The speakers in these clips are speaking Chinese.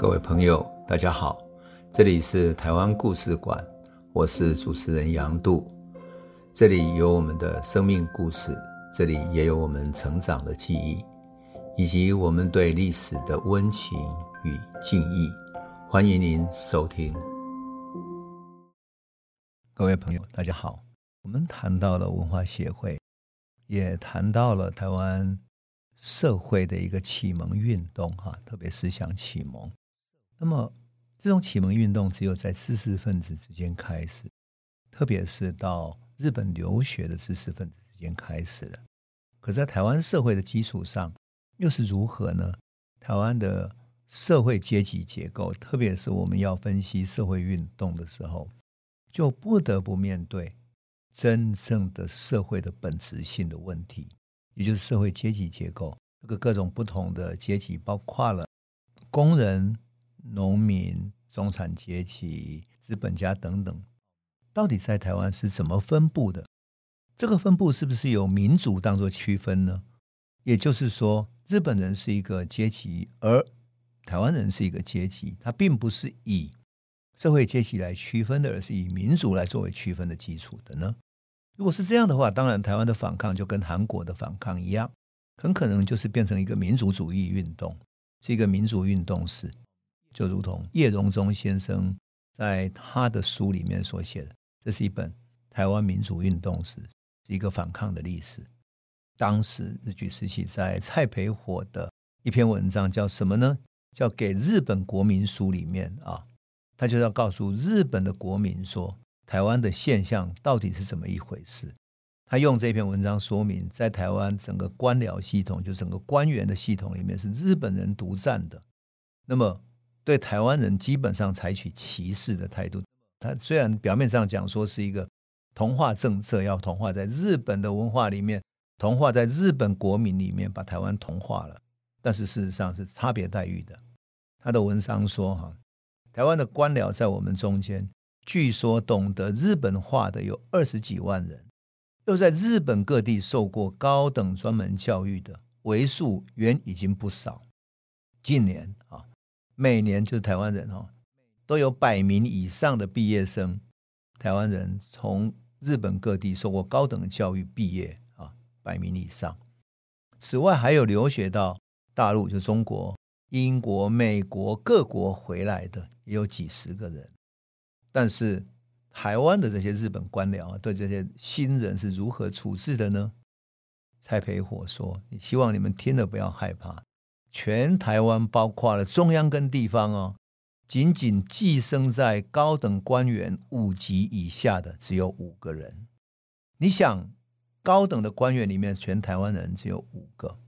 各位朋友，大家好，这里是台湾故事馆，我是主持人杨度，这里有我们的生命故事，这里也有我们成长的记忆，以及我们对历史的温情与敬意。欢迎您收听。各位朋友，大家好，我们谈到了文化协会，也谈到了台湾社会的一个启蒙运动，哈，特别思想启蒙。那么，这种启蒙运动只有在知识分子之间开始，特别是到日本留学的知识分子之间开始的。可在台湾社会的基础上，又是如何呢？台湾的社会阶级结构，特别是我们要分析社会运动的时候，就不得不面对真正的社会的本质性的问题，也就是社会阶级结构。这个各种不同的阶级，包括了工人。农民、中产阶级、资本家等等，到底在台湾是怎么分布的？这个分布是不是由民族当作区分呢？也就是说，日本人是一个阶级，而台湾人是一个阶级，它并不是以社会阶级来区分的，而是以民族来作为区分的基础的呢？如果是这样的话，当然台湾的反抗就跟韩国的反抗一样，很可能就是变成一个民族主义运动，是一个民族运动史。就如同叶荣钟先生在他的书里面所写的，这是一本台湾民主运动史，是一个反抗的历史。当时日据时期在蔡培火的一篇文章叫什么呢？叫《给日本国民书》里面啊，他就要告诉日本的国民说，台湾的现象到底是怎么一回事。他用这篇文章说明，在台湾整个官僚系统，就整个官员的系统里面是日本人独占的。那么对台湾人基本上采取歧视的态度。他虽然表面上讲说是一个同化政策，要同化在日本的文化里面，同化在日本国民里面，把台湾同化了，但是事实上是差别待遇的。他的文章说：“哈，台湾的官僚在我们中间，据说懂得日本话的有二十几万人，又在日本各地受过高等专门教育的为数原已经不少。近年啊。”每年就是台湾人哦，都有百名以上的毕业生，台湾人从日本各地受过高等教育毕业啊，百名以上。此外，还有留学到大陆，就中国、英国、美国各国回来的，也有几十个人。但是，台湾的这些日本官僚对这些新人是如何处置的呢？蔡培火说：“希望你们听了不要害怕。”全台湾包括了中央跟地方哦，仅仅寄生在高等官员五级以下的只有五个人。你想，高等的官员里面，全台湾人只有五个。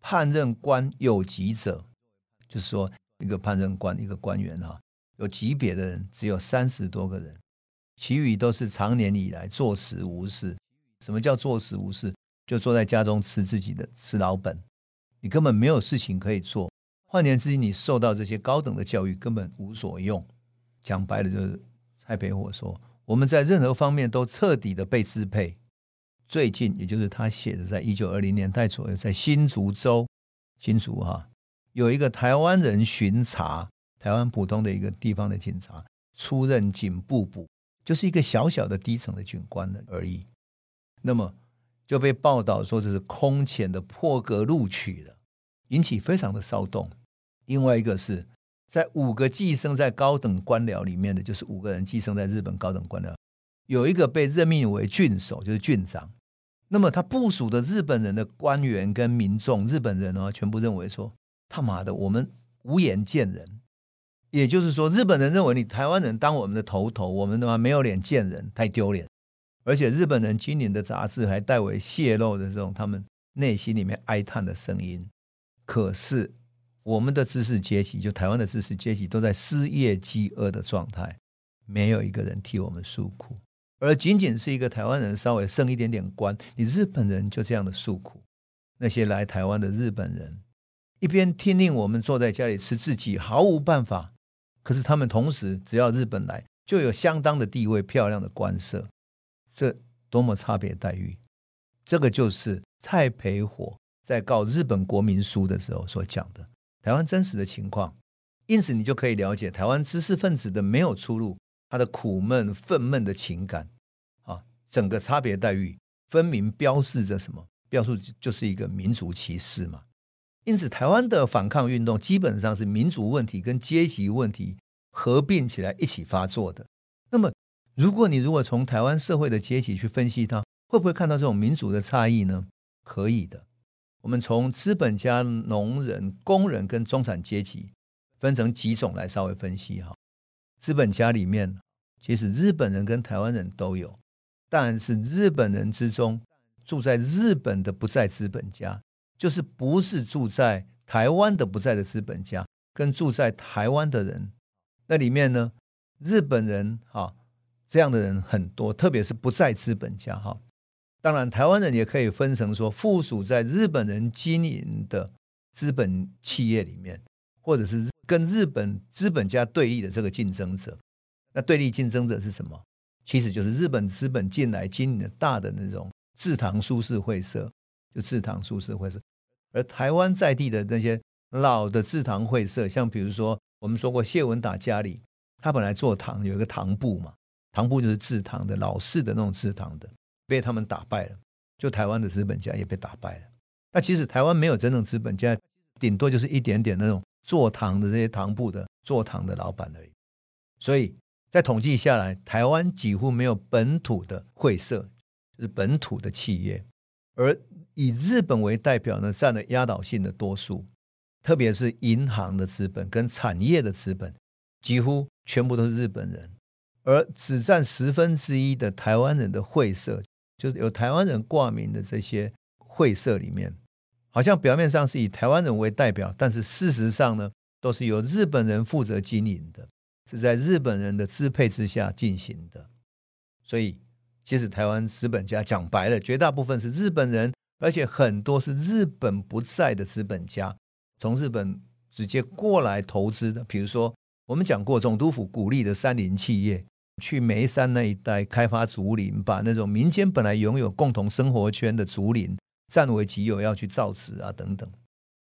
判任官有级者，就是说一个判任官，一个官员哈，有级别的人只有三十多个人，其余都是长年以来坐食无事。什么叫坐食无事？就坐在家中吃自己的吃老本。你根本没有事情可以做，换言之，你受到这些高等的教育根本无所用。讲白了，就是蔡培火说，我们在任何方面都彻底的被支配。最近，也就是他写的，在一九二零年代左右，在新竹州新竹哈，有一个台湾人巡查，台湾普通的一个地方的警察出任警部补，就是一个小小的低层的军官的而已。那么。就被报道说这是空前的破格录取了，引起非常的骚动。另外一个是在五个寄生在高等官僚里面的，就是五个人寄生在日本高等官僚，有一个被任命为郡守，就是郡长。那么他部署的日本人的官员跟民众，日本人呢，全部认为说他妈的，我们无颜见人。也就是说，日本人认为你台湾人当我们的头头，我们他妈没有脸见人，太丢脸。而且日本人经营的杂志还代为泄露的这种他们内心里面哀叹的声音。可是我们的知识阶级，就台湾的知识阶级，都在失业饥饿的状态，没有一个人替我们诉苦。而仅仅是一个台湾人稍微升一点点官，你日本人就这样的诉苦。那些来台湾的日本人，一边听令我们坐在家里吃自己毫无办法，可是他们同时只要日本来，就有相当的地位、漂亮的官舍。这多么差别待遇！这个就是蔡培火在告日本国民书的时候所讲的台湾真实的情况。因此你就可以了解台湾知识分子的没有出路，他的苦闷、愤懑的情感，啊，整个差别待遇分明，标示着什么？标示就是一个民族歧视嘛。因此，台湾的反抗运动基本上是民族问题跟阶级问题合并起来一起发作的。那么，如果你如果从台湾社会的阶级去分析它，会不会看到这种民族的差异呢？可以的。我们从资本家、农人、工人跟中产阶级分成几种来稍微分析哈。资本家里面，其实日本人跟台湾人都有，但是日本人之中住在日本的不在资本家，就是不是住在台湾的不在的资本家，跟住在台湾的人，那里面呢，日本人哈这样的人很多，特别是不在资本家哈。当然，台湾人也可以分成说，附属在日本人经营的资本企业里面，或者是跟日本资本家对立的这个竞争者。那对立竞争者是什么？其实就是日本资本进来经营的大的那种制糖株式会社，就制糖株式会社。而台湾在地的那些老的制糖会社，像比如说我们说过谢文达家里，他本来做糖有一个糖部嘛，糖部就是制糖的老式的那种制糖的。被他们打败了，就台湾的资本家也被打败了。那其实台湾没有真正资本家，顶多就是一点点那种做糖的这些糖铺的做糖的老板而已。所以在统计下来，台湾几乎没有本土的会社，就是本土的企业，而以日本为代表呢，占了压倒性的多数。特别是银行的资本跟产业的资本，几乎全部都是日本人，而只占十分之一的台湾人的会社。就是有台湾人挂名的这些会社里面，好像表面上是以台湾人为代表，但是事实上呢，都是由日本人负责经营的，是在日本人的支配之下进行的。所以，其实台湾资本家讲白了，绝大部分是日本人，而且很多是日本不在的资本家，从日本直接过来投资的。比如说，我们讲过总督府鼓励的三菱企业。去眉山那一带开发竹林，把那种民间本来拥有共同生活圈的竹林占为己有，要去造纸啊等等，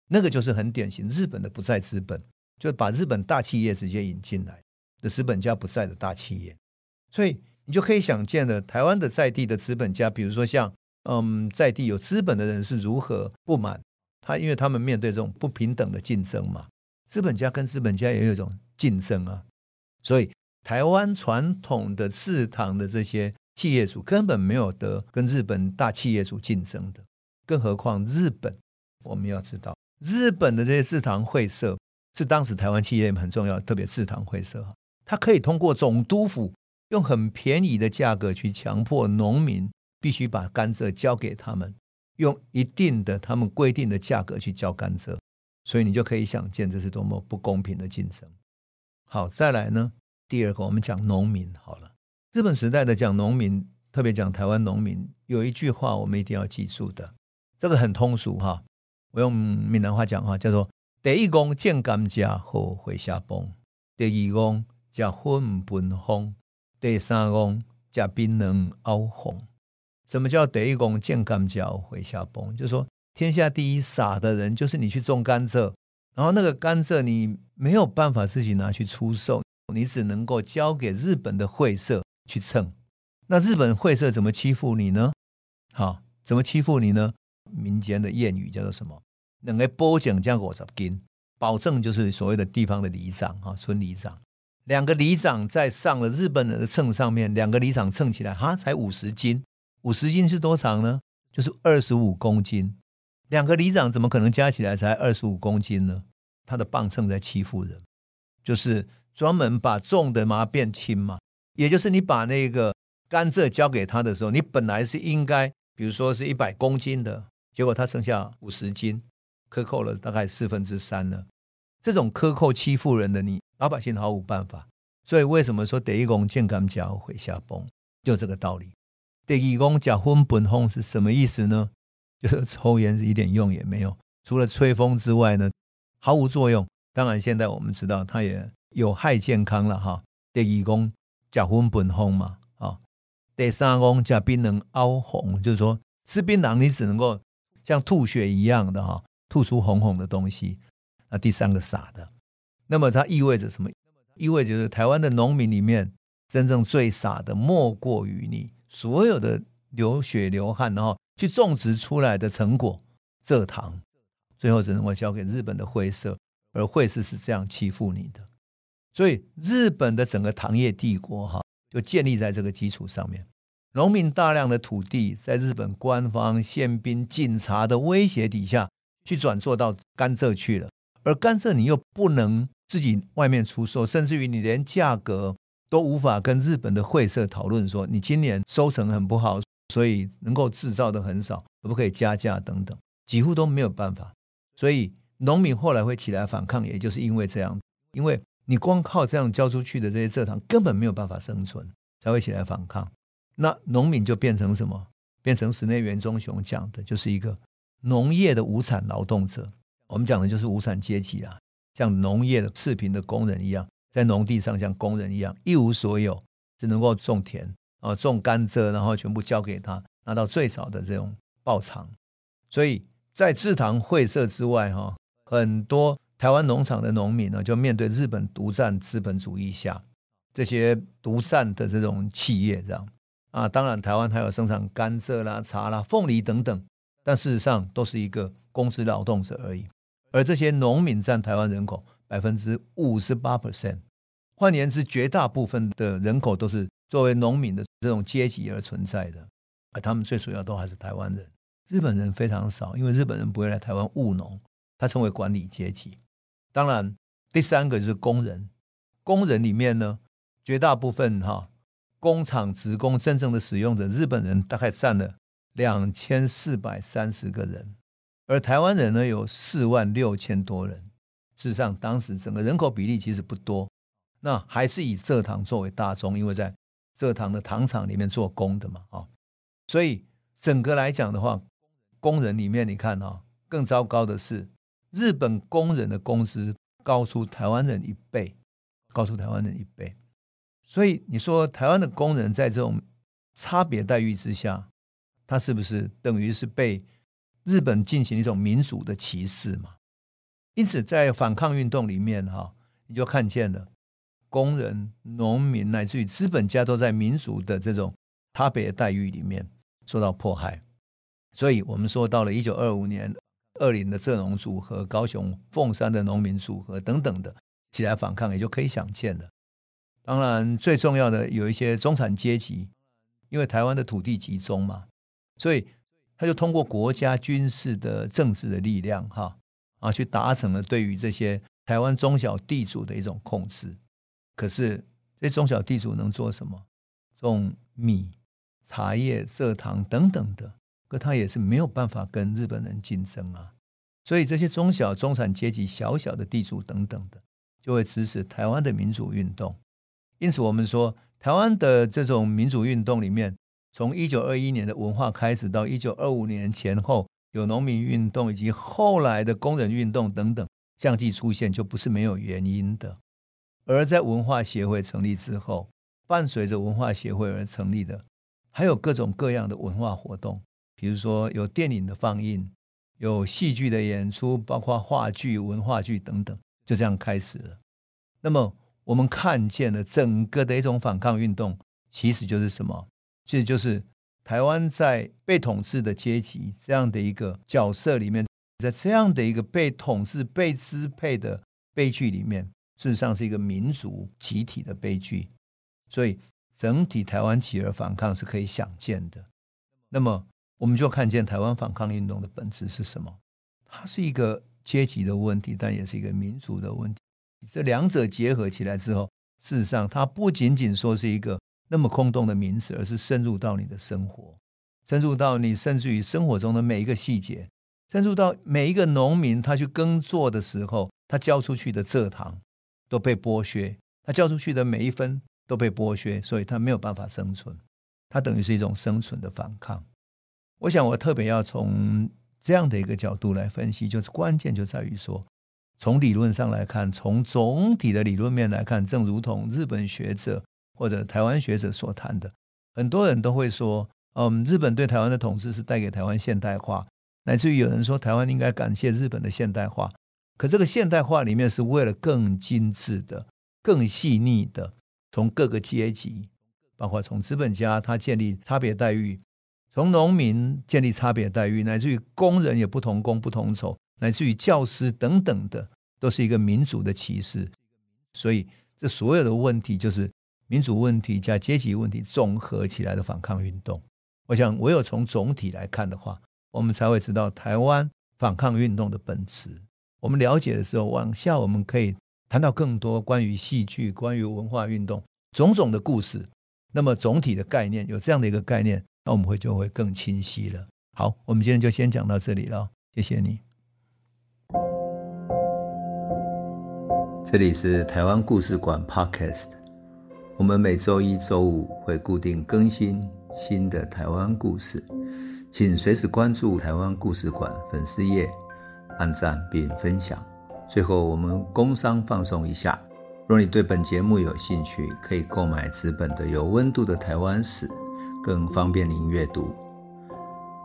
那个就是很典型日本的不在资本，就把日本大企业直接引进来的资本家不在的大企业，所以你就可以想见了，台湾的在地的资本家，比如说像嗯在地有资本的人是如何不满？他，因为他们面对这种不平等的竞争嘛，资本家跟资本家也有一种竞争啊，所以。台湾传统的制糖的这些企业主根本没有得跟日本大企业主竞争的，更何况日本。我们要知道，日本的这些制糖会社是当时台湾企业很重要，特别制糖会社哈，它可以通过总督府用很便宜的价格去强迫农民必须把甘蔗交给他们，用一定的他们规定的价格去交甘蔗，所以你就可以想见这是多么不公平的竞争。好，再来呢？第二个，我们讲农民好了。日本时代的讲农民，特别讲台湾农民，有一句话我们一定要记住的，这个很通俗哈。我用闽南话讲话，叫做“第一公见甘蔗好回下崩，第二公吃粉分风，第三公吃槟榔熬红”。什么叫“第一公见甘蔗回下崩”？就是说，天下第一傻的人就是你去种甘蔗，然后那个甘蔗你没有办法自己拿去出售。你只能够交给日本的会社去称，那日本会社怎么欺负你呢？好，怎么欺负你呢？民间的谚语叫做什么？两个保证加五十斤，保证就是所谓的地方的里长哈，村里长，两个里长在上了日本人的秤上面，两个里长称起来哈，才五十斤，五十斤是多长呢？就是二十五公斤，两个里长怎么可能加起来才二十五公斤呢？他的磅秤在欺负人，就是。专门把重的嘛变轻嘛，也就是你把那个甘蔗交给他的时候，你本来是应该，比如说是一百公斤的，结果他剩下五十斤，克扣了大概四分之三了。这种克扣欺负人的你，老百姓毫无办法。所以为什么说第一公见甘蔗会下崩，就这个道理。第二公假分本红是什么意思呢？就是抽烟是一点用也没有，除了吹风之外呢，毫无作用。当然现在我们知道它也。有害健康了哈。第二公吃粉本风嘛，啊，第三公吃槟榔凹红，就是说吃槟榔你只能够像吐血一样的哈，吐出红红的东西。那第三个傻的，那么它意味着什么？意味着是台湾的农民里面，真正最傻的莫过于你。所有的流血流汗，然后去种植出来的成果，蔗糖，最后只能够交给日本的灰色，而会社是这样欺负你的。所以，日本的整个糖业帝国哈，就建立在这个基础上面。农民大量的土地，在日本官方、宪兵、警察的威胁底下，去转做到甘蔗去了。而甘蔗你又不能自己外面出售，甚至于你连价格。都无法跟日本的会社讨论说，你今年收成很不好，所以能够制造的很少，可不可以加价等等，几乎都没有办法。所以农民后来会起来反抗，也就是因为这样，因为你光靠这样交出去的这些蔗糖根本没有办法生存，才会起来反抗。那农民就变成什么？变成室内元忠雄讲的，就是一个农业的无产劳动者。我们讲的就是无产阶级啊，像农业的赤贫的工人一样。在农地上像工人一样一无所有，只能够种田啊，种甘蔗，然后全部交给他，拿到最少的这种报偿。所以在制糖会社之外，哈，很多台湾农场的农民呢，就面对日本独占资本主义下这些独占的这种企业，这样啊，当然台湾还有生产甘蔗啦、茶啦、凤梨等等，但事实上都是一个工资劳动者而已。而这些农民占台湾人口。百分之五十八 percent，换言之，绝大部分的人口都是作为农民的这种阶级而存在的，而他们最主要都还是台湾人。日本人非常少，因为日本人不会来台湾务农，他称为管理阶级。当然，第三个就是工人，工人里面呢，绝大部分哈工厂职工真正的使用者，日本人大概占了两千四百三十个人，而台湾人呢有四万六千多人。事实上，当时整个人口比例其实不多，那还是以蔗糖作为大宗，因为在蔗糖的糖厂里面做工的嘛，啊，所以整个来讲的话，工人里面你看啊，更糟糕的是，日本工人的工资高出台湾人一倍，高出台湾人一倍，所以你说台湾的工人在这种差别待遇之下，他是不是等于是被日本进行一种民族的歧视嘛？因此，在反抗运动里面，哈，你就看见了工人、农民乃至于资本家都在民族的这种差别待遇里面受到迫害。所以，我们说到了一九二五年，二林的蔗农组合、高雄凤山的农民组合等等的起来反抗，也就可以想见了。当然，最重要的有一些中产阶级，因为台湾的土地集中嘛，所以他就通过国家军事的政治的力量，哈。啊，去达成了对于这些台湾中小地主的一种控制。可是，这中小地主能做什么？种米、茶叶、蔗糖等等的，可他也是没有办法跟日本人竞争啊。所以，这些中小中产阶级、小小的地主等等的，就会支持台湾的民主运动。因此，我们说，台湾的这种民主运动里面，从一九二一年的文化开始，到一九二五年前后。有农民运动以及后来的工人运动等等相继出现，就不是没有原因的。而在文化协会成立之后，伴随着文化协会而成立的，还有各种各样的文化活动，比如说有电影的放映，有戏剧的演出，包括话剧、文化剧等等，就这样开始了。那么我们看见了整个的一种反抗运动，其实就是什么？其实就是。台湾在被统治的阶级这样的一个角色里面，在这样的一个被统治、被支配的悲剧里面，事实上是一个民族集体的悲剧。所以，整体台湾起而反抗是可以想见的。那么，我们就看见台湾反抗运动的本质是什么？它是一个阶级的问题，但也是一个民族的问题。这两者结合起来之后，事实上，它不仅仅说是一个。那么空洞的名词，而是深入到你的生活，深入到你甚至于生活中的每一个细节，深入到每一个农民他去耕作的时候，他交出去的蔗糖都被剥削，他交出去的每一分都被剥削，所以他没有办法生存，他等于是一种生存的反抗。我想我特别要从这样的一个角度来分析，就是关键就在于说，从理论上来看，从总体的理论面来看，正如同日本学者。或者台湾学者所谈的，很多人都会说，嗯，日本对台湾的统治是带给台湾现代化，乃至于有人说台湾应该感谢日本的现代化。可这个现代化里面是为了更精致的、更细腻的，从各个阶级，包括从资本家他建立差别待遇，从农民建立差别待遇，乃至于工人也不同工不同酬，乃至于教师等等的，都是一个民族的歧视。所以这所有的问题就是民主问题加阶级问题综合起来的反抗运动。我想，唯有从总体来看的话，我们才会知道台湾反抗运动的本质。我们了解了之后，往下我们可以谈到更多关于戏剧、关于文化运动种种的故事。那么总体的概念有这样的一个概念，那我们会就会更清晰了。好，我们今天就先讲到这里了，谢谢你。这里是台湾故事馆 Podcast，我们每周一、周五会固定更新。新的台湾故事，请随时关注台湾故事馆粉丝页，按赞并分享。最后，我们工商放松一下：若你对本节目有兴趣，可以购买纸本的《有温度的台湾史》，更方便您阅读。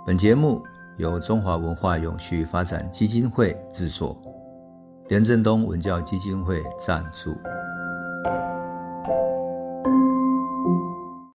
本节目由中华文化永续发展基金会制作，廉政东文教基金会赞助。